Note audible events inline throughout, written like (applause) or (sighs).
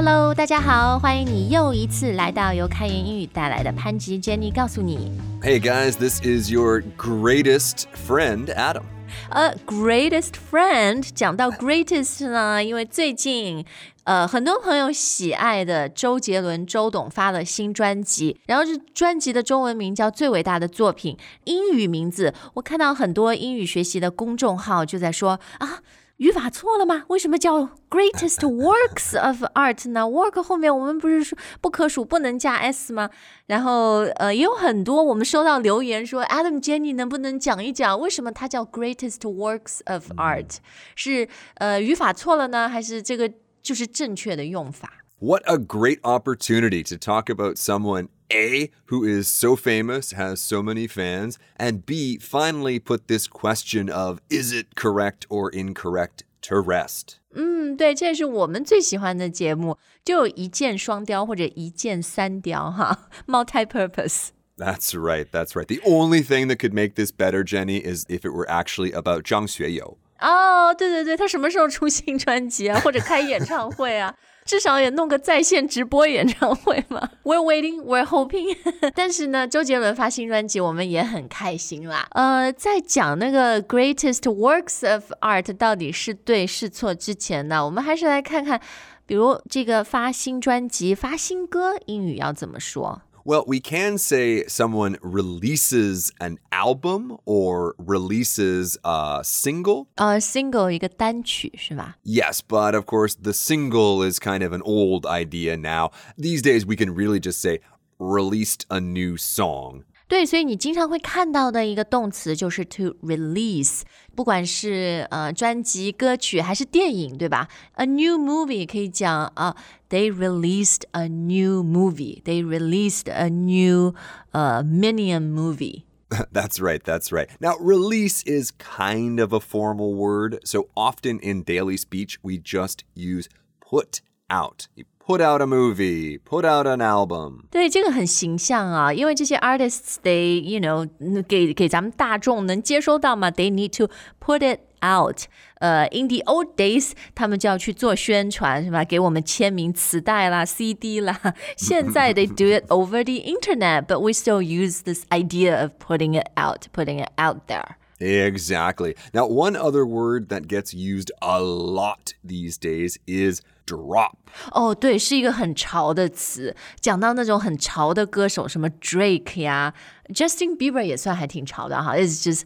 Hello，大家好，欢迎你又一次来到由开言英语带来的潘吉 Jenny 告诉你。Hey guys, this is your greatest friend, Adam. 呃，greatest friend 讲到 greatest 呢，因为最近呃很多朋友喜爱的周杰伦周董发了新专辑，然后这专辑的中文名叫《最伟大的作品》，英语名字我看到很多英语学习的公众号就在说啊。语法错了吗？为什么叫 greatest works of art 呢？work 后面我们不是说不可数不能加 s 吗？然后呃，也有很多我们收到留言说，Adam Jenny 能不能讲一讲为什么它叫 greatest works of art？、是呃语法错了呢，还是这个就是正确的用法？ What a great opportunity to talk about someone A, who is so famous, has so many fans, and B, finally put this question of is it correct or incorrect to rest. 嗯，对，这也是我们最喜欢的节目，就有一箭双雕或者一箭三雕哈，multi-purpose。 That's right, that's right. The only thing that could make this better, Jenny, is if it were actually about Zhang Xueyou. 哦，对对对，他什么时候出新专辑啊，或者开演唱会啊？ 至少也弄个在线直播演唱会嘛。(laughs) We're waiting, we're hoping。(laughs) 但是呢，周杰伦发新专辑，我们也很开心啦。呃，在讲那个 greatest works of art 到底是对是错之前呢，我们还是来看看，比如这个发新专辑、发新歌，英语要怎么说？Well, we can say someone releases an album or releases a single. 呃，single 一个单曲是吧？ Yes, but of course, the single is kind of an old idea now. These days, we can really just say released a new song. 对，所以你经常会看到的一个动词就是 to release，不管是呃专辑、歌曲还是电影，对吧？A new movie 可以讲啊、t h e y released a new movie，they released a new 呃 Minion movie。 that's (laughs) right, that's right. Now, release is kind of a formal word, so often in daily speech, we just use put out. You put out a movie, put out an album. 对，这个很形象啊，因为这些 artists they you know 嗯给给咱们大众能接收到嘛，they need to put it out。呃，in the old days，他们就要去做宣传，是吧？给我们签名磁带啦、CD 啦。(laughs) 现在 they do it over the internet，but we still use this idea of putting it out，putting it out there。 Exactly. Now, one other word that gets used a lot these days is drop. 哦，对，是一个很潮的词。讲到那种很潮的歌手，什么 Drake 呀，Justin Bieber 也算还挺潮的哈。It's just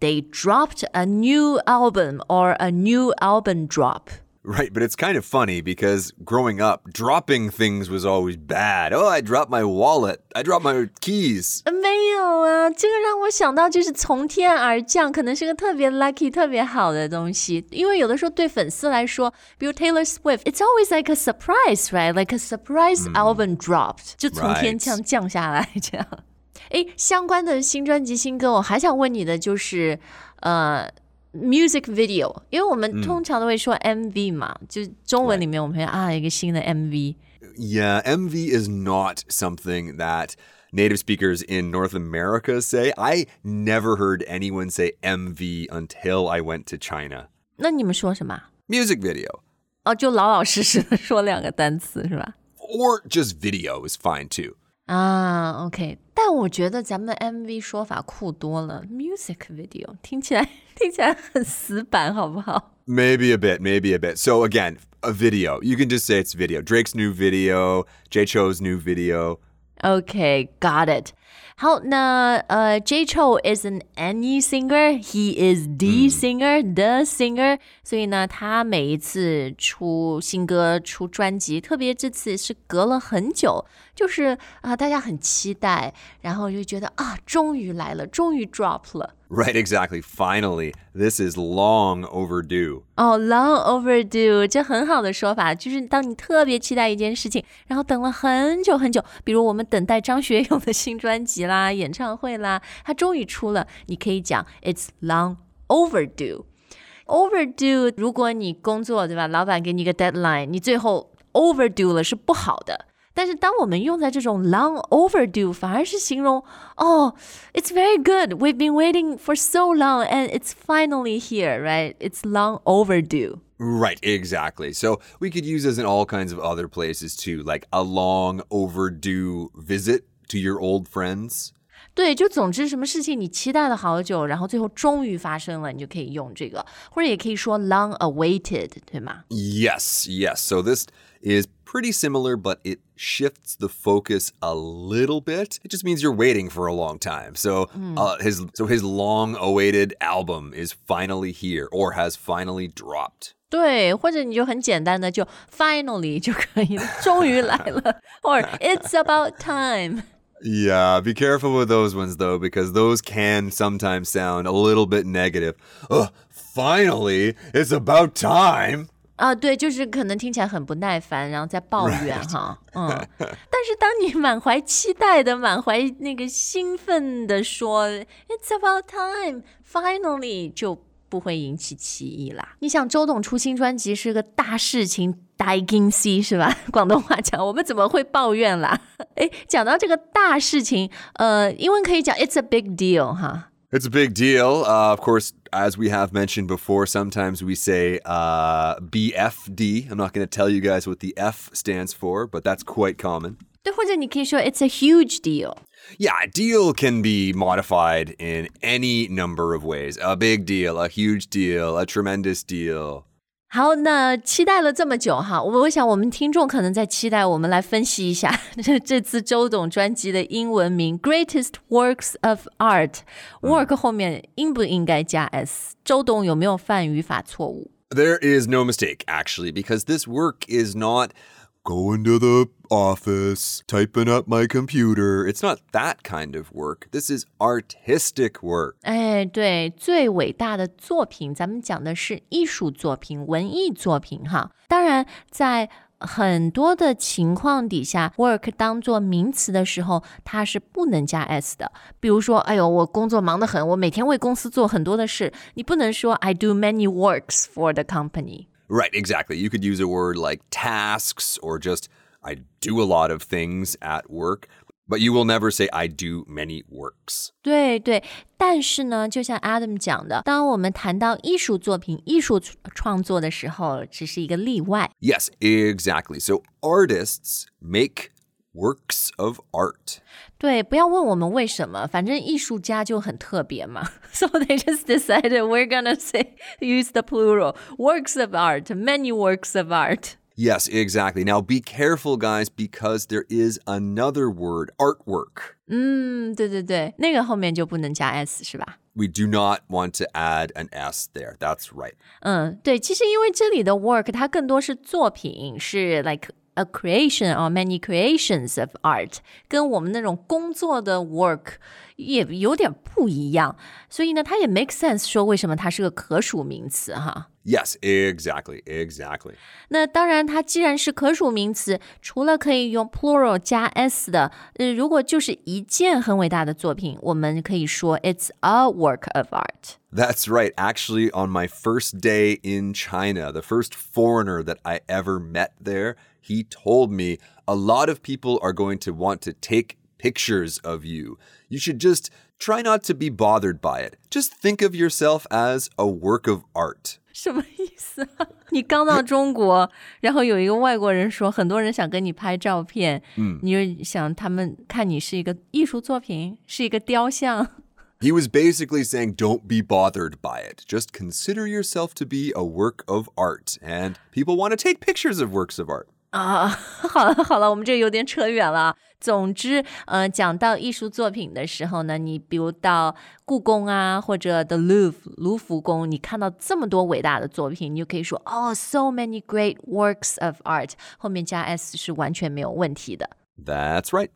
they dropped a new album or a new album drop。 Right, but it's kind of funny because growing up, dropping things was always bad. Oh, I dropped my wallet. I dropped my keys. 呃没有啊，这个让我想到就是从天而降，可能是个特别 lucky、特别好的东西。因为有的时候对粉丝来说，比如 Taylor Swift，it's always like a surprise, right? Like a surprise album dropped，、就从天 Right. 降降下来这样。诶，相关的新专辑、新歌，我还想问你的就是，呃。 Music video，因为我们通常都会说 MV 嘛，就是中文里面我们会啊一个新的 MV， Yeah, MV is not something that native speakers in North America say. I never heard anyone say MV until I went to China. 那你们说什么？ Music video 哦，就老老实实的说两个单词是吧？ or just video is fine too. 啊，OK，但我觉得咱们 MV 说法酷多了，music video 听起来听起来很死板，好不好？Maybe (laughs) a bit, maybe a bit. So again, a video. You can just say it's video. Drake's new video, Jay Chou's new video. Okay, got it. 好，那呃，J Chou is an any singer. He is the singer, the singer. 所以呢，他每一次出新歌、出专辑，特别这次是隔了很久，就是啊、大家很期待，然后就觉得啊，终于来了，终于 drop 了。Right, exactly. Finally, this is long overdue. 哦、l o n g overdue，这很好的说法，就是当你特别期待一件事情，然后等了很久很久，比如我们等待张学友的新专辑啦、演唱会啦，他终于出了，你可以讲 (laughs) it's long overdue。overdue，如果你工作对吧，老板给你一个 deadline，你最后 overdue 了是不好的。 但是当我们用在这种 long overdue，反而是形容哦，it's very good. We've been waiting for so long and it's finally here, right? It's long overdue. Right, exactly. So we could use this in all kinds of other places too, like a long overdue visit to your old friends. 对，就总之什么事情你期待了好久，然后最后终于发生了，你就可以用这个，或者也可以说 long awaited，对吗？Yes, yes. So this is pretty similar, but it shifts the focus a little bit. It just means you're waiting for a long time. So mm. uh, his so his long-awaited album is finally here or has finally dropped. 对，或者你就很简单的就 finally 就(laughs) 可以了，终于来了，or (laughs) it's about time。yeah, be careful with those ones though, because those can sometimes sound a little bit negative. Ugh, finally, it's about time. 啊，对，就是可能听起来很不耐烦，然后在抱怨哈，嗯。但是当你满怀期待的、满怀那个兴奋的说 "It's about time, finally"，就不会引起歧义啦。你想，周董出新专辑是个大事情，大惊喜是吧？(laughs) 广东话讲，我们怎么会抱怨啦？(laughs) 哎，讲到这个大事情，呃，英文可以讲 "It's a big deal" 哈。It's a big deal. Uh, of course, as we have mentioned before, sometimes we say uh, BFD. I'm not going to tell you guys what the F stands for, but that's quite common. 对，或者你可以说 "It's a huge deal." Yeah, deal can be modified in any number of ways. A big deal, a huge deal, a tremendous deal. 好，那期待了这么久哈，我我想我们听众可能在期待我们来分析一下这这次周董专辑的英文名《Greatest (laughs) Works of Art》，work 后面应不应该加 s？周董有没有犯语法错误？There is no mistake actually, because this work is not going to the office, typing up my computer. It's not that kind of work. This is artistic work. 哎，对，最伟大的作品，咱们讲的是艺术作品、文艺作品哈。当然，在很多的情况底下，work 当做名词的时候，它是不能加 s 的。比如说，哎呦，我工作忙得很，我每天为公司做很多的事，你不能说 I do many works for the company。 Right, exactly. You could use a word like tasks or just I do a lot of things at work. But you will never say I do many works. 对对，但是呢，就像 Adam 讲的，当我们谈到艺术作品、艺术创作的时候，只是一个例外。Yes, exactly. So artists make works of art. 对，不要问我们为什么，反正艺术家就很特别嘛。So they (laughs) just decided we're gonna say use the plural works of art, many works of art. Yes, exactly. Now be careful, guys, because there is another word, artwork. 嗯，对对对，那个后面就不能加 s 是吧？We do not want to add an s there. That's right. 嗯，对，其实因为这里的 work 它更多是作品，是 like a creation or many creations of art，跟我们那种工作的 work 也有点不一样，所以呢，它也 make sense 说为什么它是个可数名词哈。Yes, exactly, exactly. 那当然，它既然是可数名词，除了可以用 plural 加 s 的，呃，如果就是一件很伟大的作品，我们可以说 it's a work of art. That's right. Actually, on my first day in China, the first foreigner that I ever met there, he told me a lot of people are going to want to take pictures of you. You should just try not to be bothered by it. Just think of yourself as a work of art. (laughs) 什么意思啊？你刚到中国，然后有一个外国人说，很多人想跟你拍照片，嗯，你就想他们看你是一个艺术作品，是一个雕像。He (laughs) was (laughs) basically saying, don't be bothered by it. Just consider yourself to be a work of art. And people want to take pictures of works of art. 啊，(laughs) 好了好了，我们这有点扯远了。总之，呃，讲到艺术作品的时候呢，你比如到故宫啊，或者 The Louvre 卢浮宫，你看到这么多伟大的作品，你就可以说哦，so many great works of art，后面加 s 是完全没有问题的。That's right.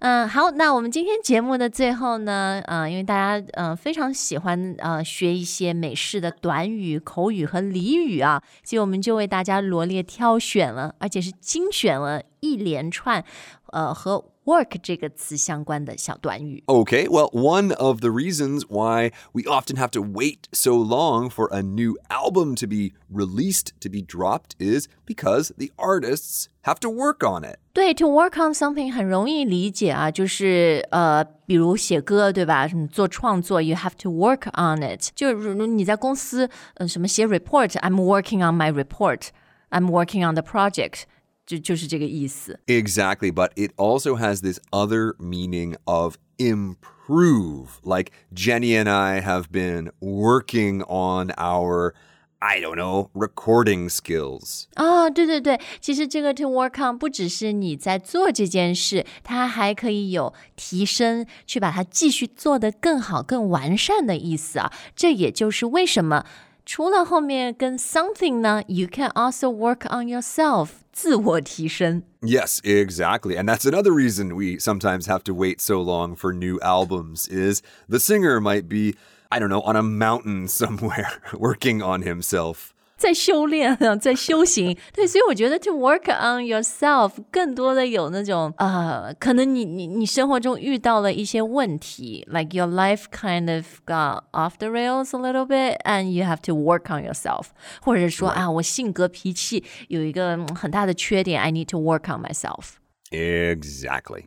嗯，好，那我们今天节目的最后呢，呃，因为大家呃非常喜欢呃学一些美式的短语、口语和俚语啊，所以我们就为大家罗列挑选了，而且是精选了一连串呃和 work 这个词相关的小短语。 Okay, well, one of the reasons why we often have to wait so long for a new album to be released, to be dropped, is because the artists have to work on it. 对，to work on something 很容易理解啊，就是呃，比如写歌，对吧？你做创作，you have to work on it。就如你在公司，呃，什么写 report，I'm working on my report，I'm working on the project， 就就是这个意思。 Exactly, but it also has this other meaning of improve. Like Jenny and I have been working on our, I don't know, recording skills. 啊、对对对，其实这个 to work on 不只是你在做这件事，它还可以有提升，去把它继续做得更好、更完善的意思啊。这也就是为什么 除了后面跟 something 呢，you can also work on yourself，自我提升。 Yes, exactly. And that's another reason we sometimes have to wait so long for new albums is the singer might be, I don't know, on a mountain somewhere (laughs) working on himself. 在修炼啊，在修行，对，所以我觉得 to work on yourself 更多的有那种呃，可能你你你生活中遇到了一些问题，like your life kind of got off the rails a little bit，and you have to work on yourself，或者说啊，我性格脾气有一个嗯很大的缺点，I need to work on myself。Exactly.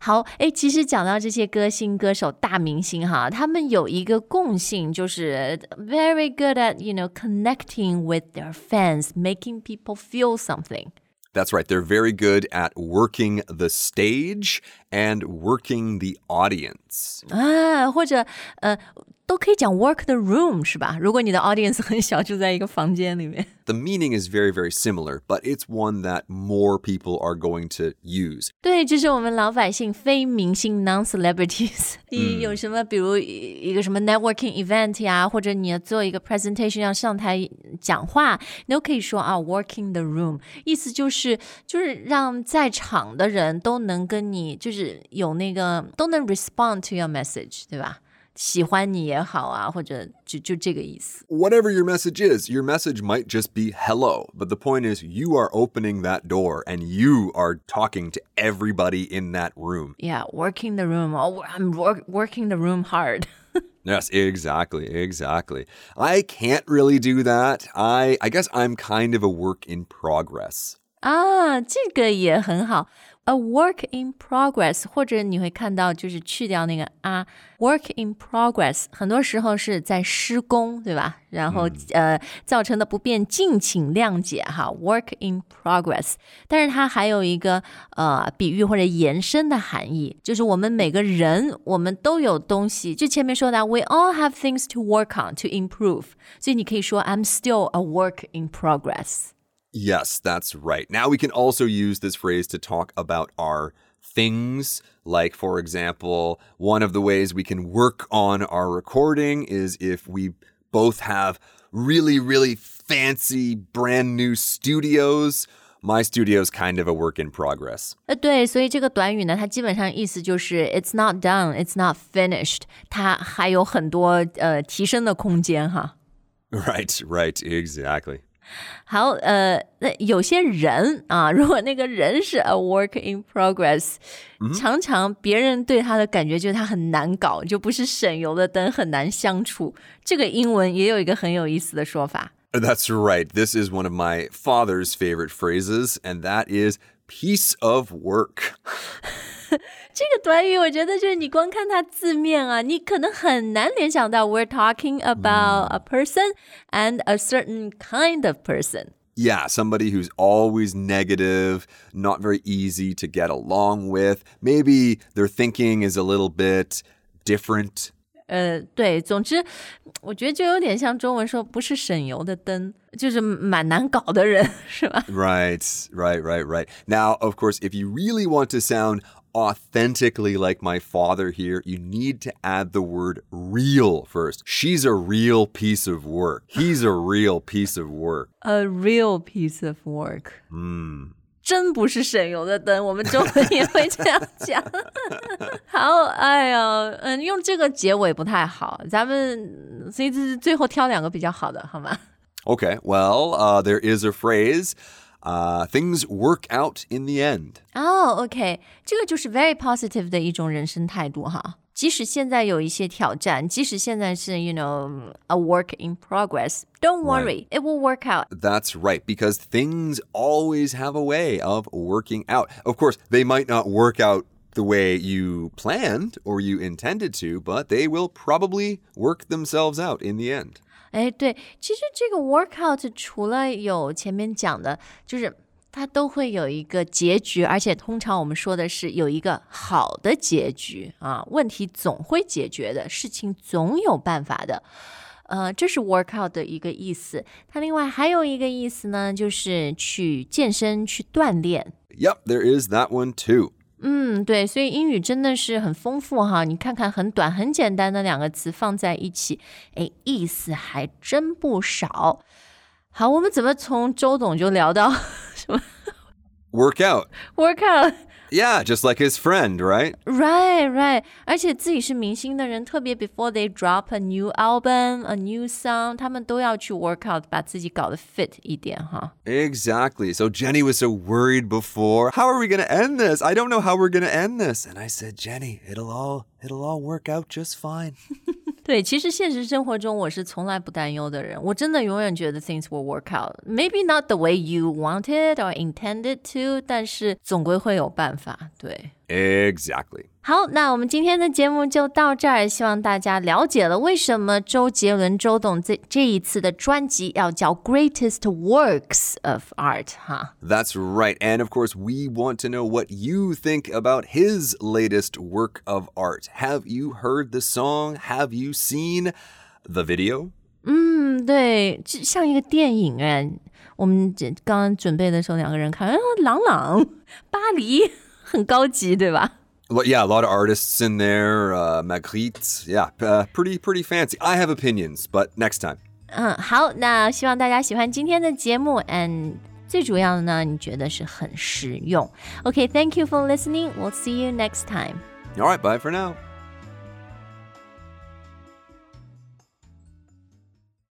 好，诶，其实讲到这些歌星、歌手、大明星哈，他们有一个共性，就是 very good at you know connecting with their fans, making people feel something. That's right. They're very good at working the stage and working the audience. 啊，或者呃， 都可以讲 work the room 是吧？如果你的 audience 很小，住在一个房间里面。 The meaning is very, very similar, but it's one that more people are going to use. 对，就是我们老百姓非明星 non celebrities，你有什么，比如一个什么 networking (laughs) event 呀，或者你要做一个 presentation 要上台讲话，你都可以说啊 working the room，意思就是就是让在场的人都能跟你就是有那个都能 respond to your message，对吧？ 喜欢你也好啊，或者就就这个意思。 Whatever your message is, your message might just be hello, but the point is you are opening that door and you are talking to everybody in that room. Yeah, working the room. Oh, I'm work, working the room hard. (laughs) Yes, exactly, exactly. I can't really do that. I I guess I'm kind of a work in progress. 啊，这个也很好。 A work in progress，或者你会看到就是去掉那个啊，work in progress，很多时候是在施工，对吧？然后、呃造成的不便，敬请谅解哈。Work in progress，但是它还有一个呃比喻或者延伸的含义，就是我们每个人我们都有东西，就前面说的，we all have things to work on to improve，所以你可以说 I'm still a work in progress。 Yes, that's right. Now we can also use this phrase to talk about our things. Like, for example, one of the ways we can work on our recording is if we both have really, really fancy brand new studios. My studio is kind of a work in progress. 呃，对，所以这个短语呢，它基本上意思就是 it's not done, it's not finished，它还有很多呃提升的空间哈。 Right, right, exactly. 好，呃，那有些人啊，如果那个人是 a work in progress，、常常别人对他的感觉就是他很难搞，就不是省油的灯，很难相处。这个英文也有一个很有意思的说法。 That's right. This is one of my father's favorite phrases, and that is piece of work. (laughs) (laughs) 这个短语，我觉得就是你光看它字面啊，你可能很难联想到 we're talking about a person and a certain kind of person。 Yeah, somebody who's always negative, not very easy to get along with. Maybe their thinking is a little bit different. 呃，对，总之，我觉得就有点像中文说不是省油的灯，就是蛮难搞的人，是吧？ Right, right, right, right. Now, of course, if you really want to sound authentically like my father here, you need to add the word real first. She's a real piece of work. He's a real piece of work. (sighs) A real piece of work。嗯。真不是省油的灯，我们中文也会这样讲。好，哎呀，嗯，用这个结尾不太好，咱们所以这是最后挑两个比较好的，好吗？ Okay, well, (laughs) uh, there is a phrase uh, things work out in the end. 哦、o k 这个就是 very positive 的一种人生态度哈。即使现在有一些挑战，即使现在是 you know a work in progress, don't worry, it will work out. That's right, because things always have a way of working out. Of course, they might not work out the way you planned or you intended to, but they will probably work themselves out in the end. 哎，对，其实这个 workout 除了有前面讲的，就是它都会有一个结局，而且通常我们说的是有一个好的结局啊，问题总会解决的，事情总有办法的。呃，这是 workout 的一个意思。它另外还有一个意思呢，就是去健身、去锻炼。Yep, there is that one too. 嗯，对，所以英语真的是很丰富哈。你看看很短、很简单的两个词放在一起，哎，意思还真不少。好，我们怎么从周董就聊到 (laughs) Work out. (laughs) workout？ Yeah, just like his friend, right? Right, right，而且自己是明星的人，特别 before they drop a new album, a new song，他们都要去 work out，把自己搞得 fit 一点哈。 Exactly. So Jenny was so worried before. How are we going to end this? I don't know how we're going to end this. And I said, "Jenny, it'll all it'll all work out just fine." (laughs) 对，其实现实生活中我是从来不担忧的人，我真的永远觉得 things will work out. Maybe not the way you wanted or intended to，但是总归会有办法。对。Exactly. 好，那我们今天的节目就到这儿，希望大家了解了为什么周杰伦周董这这一次的专辑要叫 Greatest Works of Art 哈。That's right. And of course, we want to know what you think about his latest work of art. Have you heard the song? Have you seen the video? 嗯，对，就像一个电影哎。我们这刚刚准备的时候，两个人看，啊，朗朗，巴黎，很高级，对吧？Well, yeah, a lot of artists in there. Uh, Magritte. Yeah, uh, pretty, pretty fancy. I have opinions, but next time. 嗯，好，那希望大家喜欢今天的节目，and 最主要的呢，你觉得是很实用。OK，thank、you for listening. We'll see you next time. All right, bye for now.